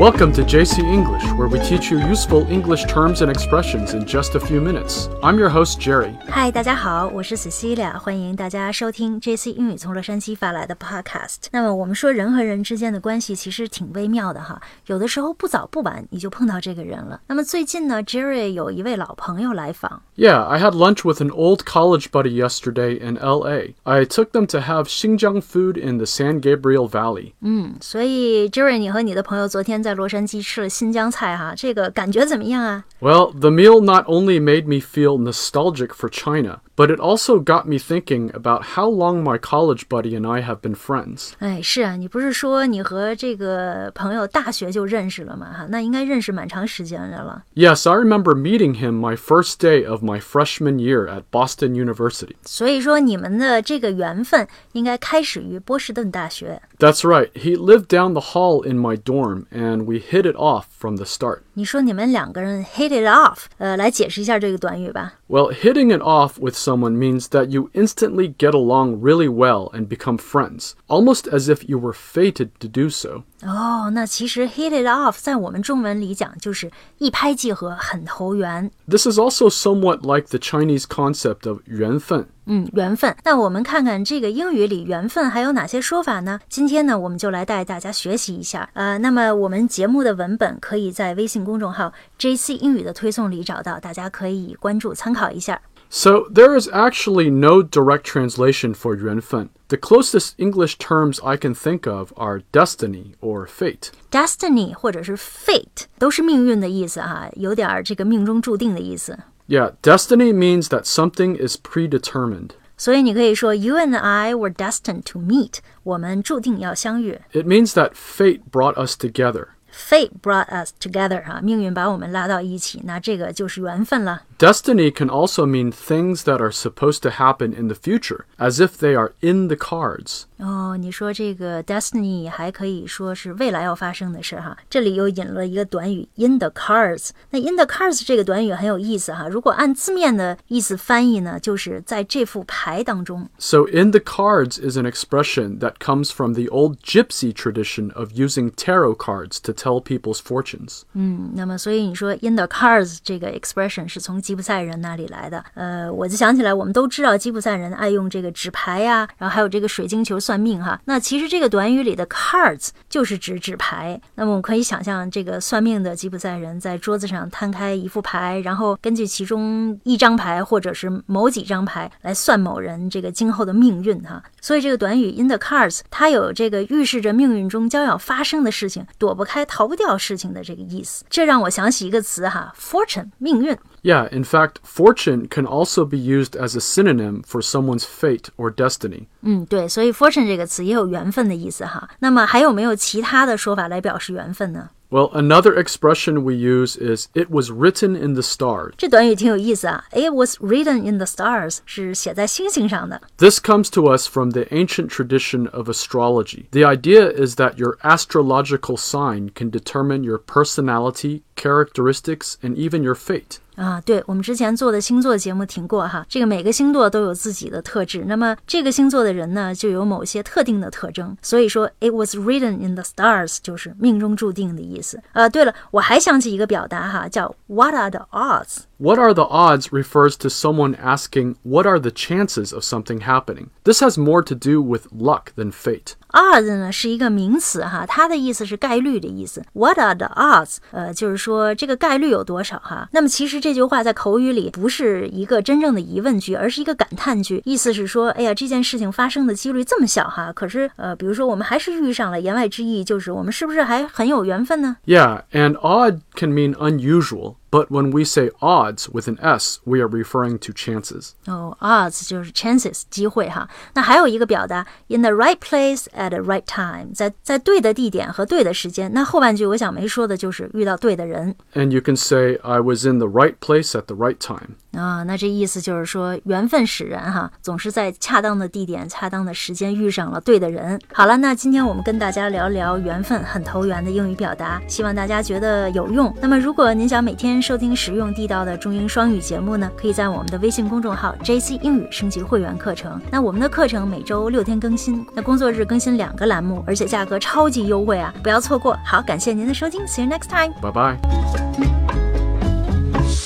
Welcome to JC English, where we teach you useful English terms and expressions in just a few minutes. I'm your host, Jerry. 嗨，大家好，我是 Cecilia，欢迎大家收听 JC 英语从洛杉矶发来的 Podcast。那么我们说人和人之间的关系其实挺微妙的哈，有的时候不早不晚你就碰到这个人了。那么最近呢，Jerry 有一位老朋友来访。 Yeah, I had lunch with an old college buddy yesterday in LA. I took them to have Xinjiang food in the San Gabriel Valley. 嗯，所以 Jerry，你和你的朋友昨天在 洛杉矶吃了新疆菜哈，这个感觉怎么样啊？ Well, the meal not only made me feel nostalgic for China, but it also got me thinking about how long my college buddy and I have been friends. 哎，是啊，你不是说你和这个朋友大学就认识了吗？哈，那应该认识蛮长时间的了。 Yes, I remember meeting him my first day of my freshman year at Boston University. 所以说你们的这个缘分应该开始于波士顿大学。 That's right, he lived down the hall in my dorm, and we hit it off from the start. 你说你们两个人 hit it off，呃，来解释一下这个短语吧。 Well, hitting it off with someone means that you instantly get along really well and become friends, almost as if you were fated to do so. 哦，那其实 hit it off 在我们中文里讲就是一拍即合，很投缘。 This is also somewhat like the Chinese concept of 缘分. 嗯，缘分。那我们看看这个英语里缘分还有哪些说法呢？今天呢，我们就来带大家学习一下。呃，那么我们节目的文本可以在微信 公众号 JC 英语的推送里找到，大家可以关注参考一下。 So, there is actually no direct translation for 缘分. The closest English terms I can think of are destiny or fate. Destiny 或者是 fate 都是命运的意思哈、有点儿这个命中注定的意思。 Yeah, destiny means that something is predetermined. 所以你可以说，You and I were destined to meet，我们注定要相遇。 It means that fate brought us together. Fate brought us together，哈、命运把我们拉到一起，那这个就是缘分了。Destiny can also mean things that are supposed to happen in the future, as if they are in the cards. 哦，你说这个 destiny 还可以说是未来要发生的事哈。这里又引了一个短语 in the cards。那 in the cards 这个短语很有意思哈。如果按字面的意思翻译呢，就是在这副牌当中。 So, in the cards is an expression that comes from the old gypsy tradition of using tarot cards to tell people's fortunes. 嗯，那么所以你说 in the cards 这个 expression 是从 吉普赛人那里来的。呃，我就想起来，我们都知道吉普赛人爱用这个纸牌呀、然后还有这个水晶球算命哈。那其实这个短语里的 cards 就是指纸牌。那么我们可以想象，这个算命的吉普赛人在桌子上摊开一副牌，然后根据其中一张牌或者是某几张牌来算某人这个今后的命运哈。所以这个短语 in the cards 它有这个预示着命运中将要发生的事情，躲不开、逃不掉事情的这个意思。这让我想起一个词哈，fortune 命运。Yeah, in fact, fortune can also be used as a synonym for someone's fate or destiny. 嗯，对，所以 fortune 这个词也有缘分的意思哈。那么还有没有其他的说法来表示缘分呢？ Well, another expression we use is it was written in the stars. 这短语挺有意思啊，It was written in the stars 是写在星星上的。 This comes to us from the ancient tradition of astrology. The idea is that your astrological sign can determine your personality, characteristics, and even your fate. 啊，对，我们之前做的星座节目听过哈，这个每个星座都有自己的特质，那么这个星座的人呢，就有某些特定的特征，所以说 it was written in the stars 就是命中注定的意思。啊，对了，我还想起一个表达哈，叫 What are the odds？What are the odds refers to someone asking what are the chances of something happening. This has more to do with luck than fate. odds 呢是一个名词哈，它的意思是概率的意思。What are the odds？呃，就是说这个概率有多少哈。那么其实这句话在口语里不是一个真正的疑问句，而是一个感叹句，意思是说，哎呀，这件事情发生的几率这么小哈。可是呃，比如说我们还是遇上了，言外之意就是我们是不是还很有缘分呢？ Yeah, and odd can mean unusual, but when we say odds with an S, we are referring to chances. 哦、o d d s 就是 chances 机会哈。那还有一个表达 in the right place at the right time，在在对的地点和对的时间。那后半句我想没说的就是遇到对的人。 And you can say, I was in the right place at the right time. 啊，那这意思就是说，缘分使然哈，总是在恰当的地点、恰当的时间遇上了对的人。好了，那今天我们跟大家聊聊缘分，很投缘的英语表达，希望大家觉得有用。那么，如果您想每天收听实用地道的中英双语节目呢，可以在我们的微信公众号 JC 英语升级会员课程。那我们的课程每周六天更新，那工作日更新两个栏目，而且价格超级优惠啊，不要错过。好，感谢您的收听，See you next time，拜拜。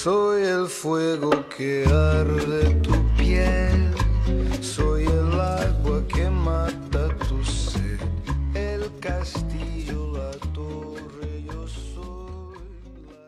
Soy el fuego que arde